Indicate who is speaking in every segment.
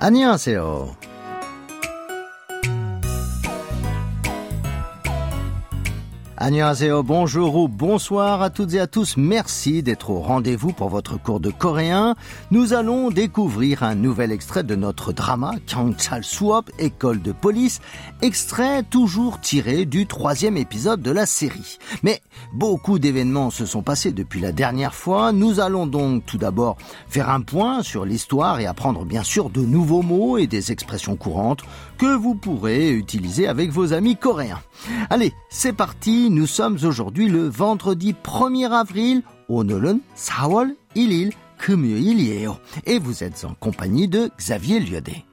Speaker 1: 안녕하세요. Annyeonghaseyo, bonjour ou bonsoir à toutes et à tous. Merci d'être au rendez-vous pour votre cours de coréen. Nous allons découvrir un nouvel extrait de notre drama Kyangchal Swap, école de police, extrait toujours tiré du troisième épisode de la série. Mais beaucoup d'événements se sont passés depuis la dernière fois. Nous allons donc tout d'abord faire un point sur l'histoire et apprendre bien sûr de nouveaux mots et des expressions courantes que vous pourrez utiliser avec vos amis coréens. Allez, c'est parti, nous sommes aujourd'hui le vendredi 1er avril, 오늘은 4월 1일 금요일이에요. Et vous êtes en compagnie de Xavier Liodé.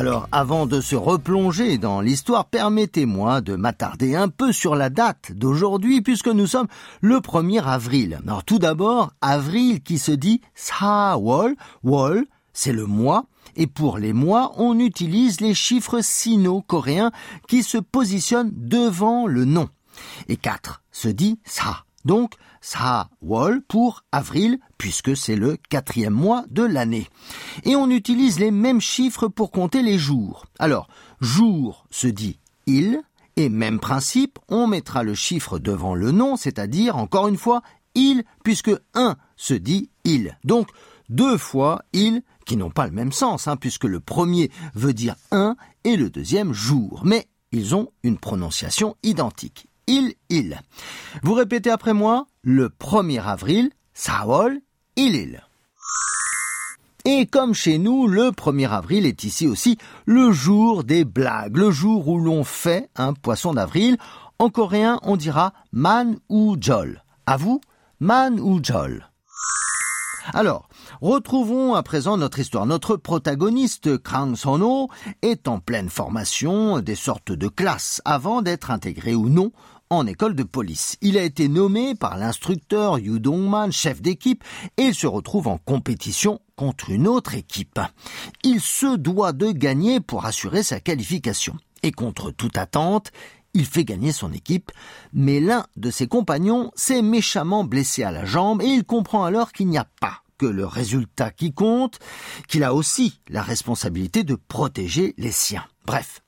Speaker 1: Alors, avant de se replonger dans l'histoire, permettez-moi de m'attarder un peu sur la date d'aujourd'hui, puisque nous sommes le 1er avril. Alors, tout d'abord, avril qui se dit Sawol, Wol, c'est le mois, et pour les mois, on utilise les chiffres sino-coréens qui se positionnent devant le nom. Et 4 se dit Sa. Donc, Wol pour avril, puisque c'est le quatrième mois de l'année. Et on utilise les mêmes chiffres pour compter les jours. Alors, jour se dit il, et même principe, on mettra le chiffre devant le nom, c'est-à-dire, encore une fois, il, puisque un se dit il. Donc, deux fois il, qui n'ont pas le même sens, hein, puisque le premier veut dire un et le deuxième jour. Mais ils ont une prononciation identique il, il. Vous répétez après moi, le 1er avril, Saol, il, il. Et comme chez nous, le 1er avril est ici aussi le jour des blagues, le jour où l'on fait un poisson d'avril. En coréen, on dira man ou jol. À vous, man ou jol. Alors, retrouvons à présent notre histoire. Notre protagoniste, Krang Sono, est en pleine formation des sortes de classes avant d'être intégré ou non en école de police. Il a été nommé par l'instructeur Yu Dongman, chef d'équipe, et il se retrouve en compétition contre une autre équipe. Il se doit de gagner pour assurer sa qualification. Et contre toute attente, il fait gagner son équipe, mais l'un de ses compagnons s'est méchamment blessé à la jambe et il comprend alors qu'il n'y a pas que le résultat qui compte, qu'il a aussi la responsabilité de protéger les siens. Bref,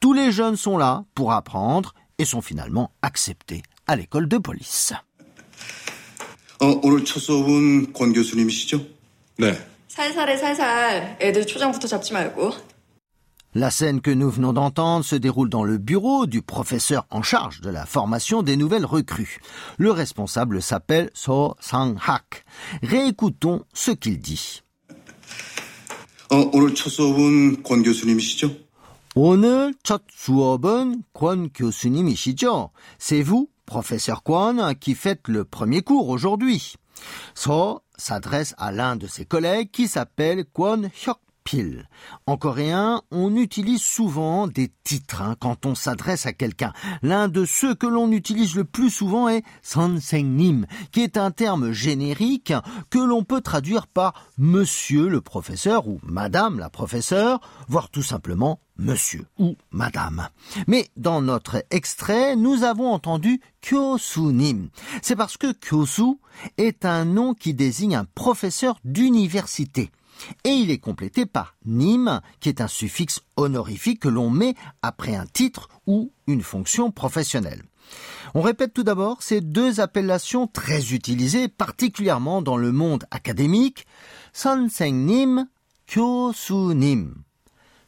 Speaker 1: tous les jeunes sont là pour apprendre et sont finalement acceptés à l'école de police.
Speaker 2: 어, 오늘 첫 수업은 권 교수님이시죠?
Speaker 3: 네.
Speaker 4: 살살해 살살. 애들 초장부터 잡지 말고.
Speaker 1: La scène que nous venons d'entendre se déroule dans le bureau du professeur en charge de la formation des nouvelles recrues. Le responsable s'appelle So Sang-hak. Réécoutons ce qu'il dit.
Speaker 2: 어, 오늘 첫 수업은 권 교수님이시죠?
Speaker 1: 오늘 첫 수업은 권 교수님이시죠? C'est vous, professeur Kwon, qui faites le premier cours aujourd'hui. So s'adresse à l'un de ses collègues qui s'appelle Kwon Hyuk en coréen, on utilise souvent des titres hein, quand on s'adresse à quelqu'un. L'un de ceux que l'on utilise le plus souvent est nim, qui est un terme générique que l'on peut traduire par monsieur le professeur ou madame la professeure, voire tout simplement monsieur ou madame. Mais dans notre extrait, nous avons entendu Kyosunim. C'est parce que Kyosu est un nom qui désigne un professeur d'université et il est complété par nim, qui est un suffixe honorifique que l'on met après un titre ou une fonction professionnelle. On répète tout d'abord ces deux appellations très utilisées, particulièrement dans le monde académique, 선생님, 교수님.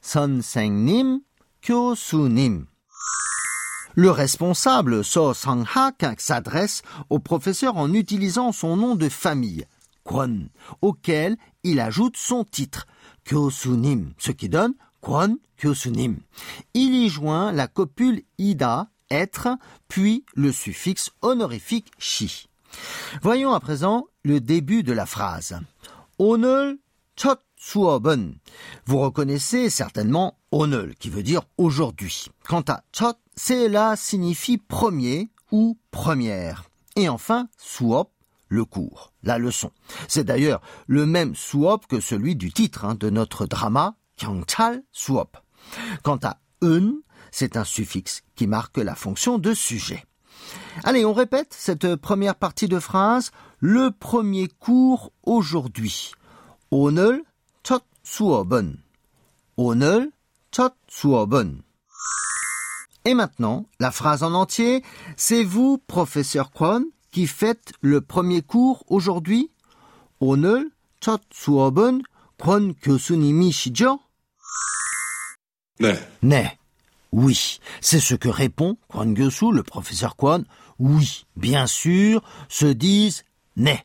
Speaker 1: 선생님, 교수님. Le responsable, So Sang-hak, s'adresse au professeur en utilisant son nom de famille, Kwon, auquel il ajoute son titre, Kyosunim, ce qui donne Kwon Kyosunim. Il y joint la copule Ida, être, puis le suffixe honorifique Shi. Voyons à présent le début de la phrase. Onel chot suoben. Vous reconnaissez certainement onel, qui veut dire aujourd'hui. Quant à chot, cela signifie premier ou première. Et enfin, suop, le cours, la leçon. C'est d'ailleurs le même suop que celui du titre hein, de notre drama, Kyangchal suop. Quant à un, c'est un suffixe qui marque la fonction de sujet. Allez, on répète cette première partie de phrase. Le premier cours aujourd'hui. 오늘 첫 수업은. 오늘 첫 수업은. Et maintenant, la phrase en entier. C'est vous, professeur Kwon, qui faites le premier cours aujourd'hui? 오늘 첫 수업은 권 교수님이시죠?
Speaker 2: 네.
Speaker 1: 네. Oui. C'est ce que répond Kwon Gyosu, le professeur Kwon. Oui. Bien sûr, se disent né.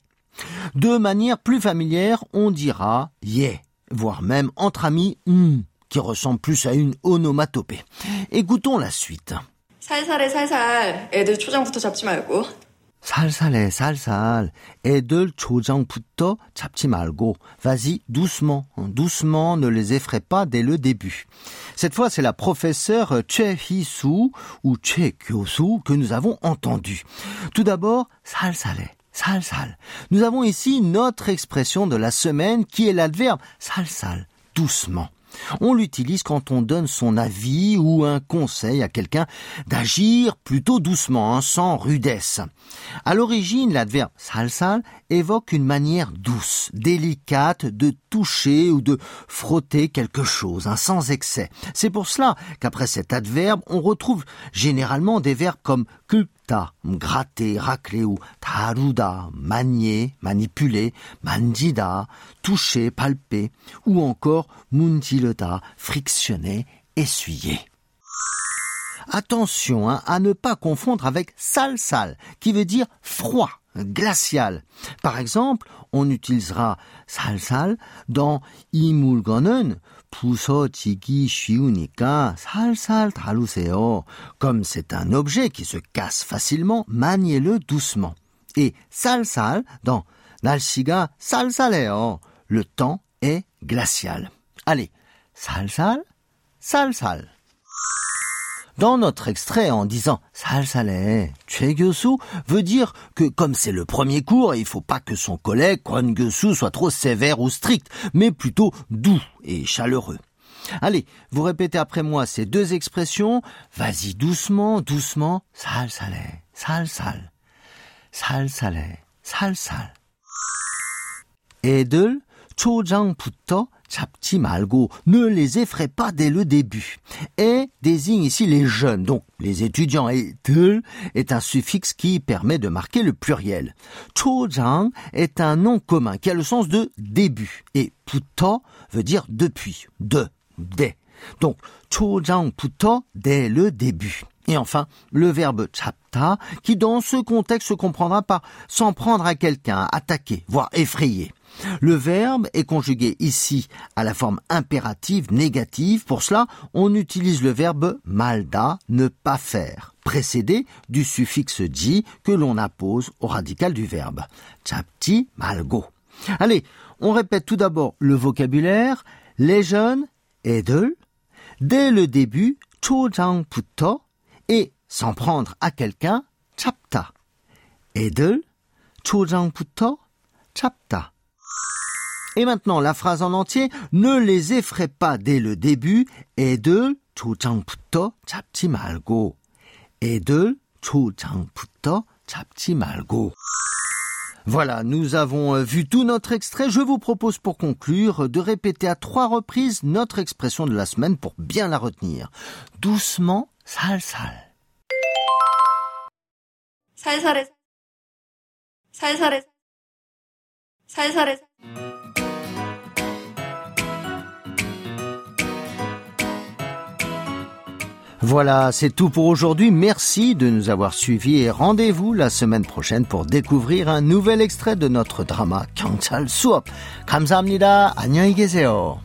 Speaker 1: De manière plus familière, on dira yeah, voire même entre amis, hmm, qui ressemble plus à une onomatopée. Écoutons la suite.
Speaker 4: 살살해 살살 애들 초장부터 잡지 말고.
Speaker 1: 살살해 살살 애들 조장부터 잡지 말고 vas-y doucement doucement ne les effraie pas dès le début cette fois c'est la professeure Che Hee-soo ou Che Kyo-soo que nous avons entendu tout d'abord 살살해 살살 nous avons ici notre expression de la semaine qui est l'adverbe 살살 doucement on l'utilise quand on donne son avis ou un conseil à quelqu'un d'agir plutôt doucement, hein, sans rudesse. À l'origine, l'adverbe salsal évoque une manière douce, délicate de toucher ou de frotter quelque chose, hein, sans excès. C'est pour cela qu'après cet adverbe, on retrouve généralement des verbes comme kulta, gratter, racler ou taruda, manier, manipuler, mandida, toucher, palper, ou encore mundileda, frictionner, essuyer. Attention hein, à ne pas confondre avec salsal, qui veut dire froid, glacial. Par exemple, on utilisera salsal dans 이물건은 부서지기 쉬우니까 살살 다루세요. Comme c'est un objet qui se casse facilement, maniez-le doucement. Et salsal dans 날씨가 쌀쌀해요. Le temps est glacial. Allez, salsal, salsal. Dans notre extrait, en disant 살살해, 최교수 veut dire que comme c'est le premier cours, il faut pas que son collègue Kwon Gyosu soit trop sévère ou strict, mais plutôt doux et chaleureux. Allez, vous répétez après moi ces deux expressions. Vas-y doucement, doucement. 살살해, 살살. 살살해, 살살. 애들 초장부터 잡지 말고 ne les effraie pas dès le début. Et désigne ici les jeunes, donc les étudiants. Et de est un suffixe qui permet de marquer le pluriel. 초장 est un nom commun qui a le sens de début. Et 부터 veut dire depuis, de, dès. Donc 초장부터 dès le début. Et enfin, le verbe chapta, qui dans ce contexte se comprendra par s'en prendre à quelqu'un, attaquer, voire effrayer. Le verbe est conjugué ici à la forme impérative négative. Pour cela, on utilise le verbe malda, ne pas faire, précédé du suffixe ji que l'on appose au radical du verbe. Chapti malgo. Allez, on répète tout d'abord le vocabulaire. Les jeunes, edel. Dès le début, chojang puto. Et s'en prendre à quelqu'un, chapta. Edel, chojang puto, chapta. Et maintenant, la phrase en entier, ne les effraie pas dès le début, 애들 초장부터 잡지 말고. 애들 초장부터 잡지 말고. Voilà, nous avons euh, vu tout notre extrait. Je vous propose pour conclure de répéter à trois reprises notre expression de la semaine pour bien la retenir. Doucement, 살살.
Speaker 4: 살살해 살살해 살살해
Speaker 1: Voilà, c'est tout pour aujourd'hui. Merci de nous avoir suivis et rendez-vous la semaine prochaine pour découvrir un nouvel extrait de notre drama 경찰 수업. 감사합니다. 안녕히 계세요.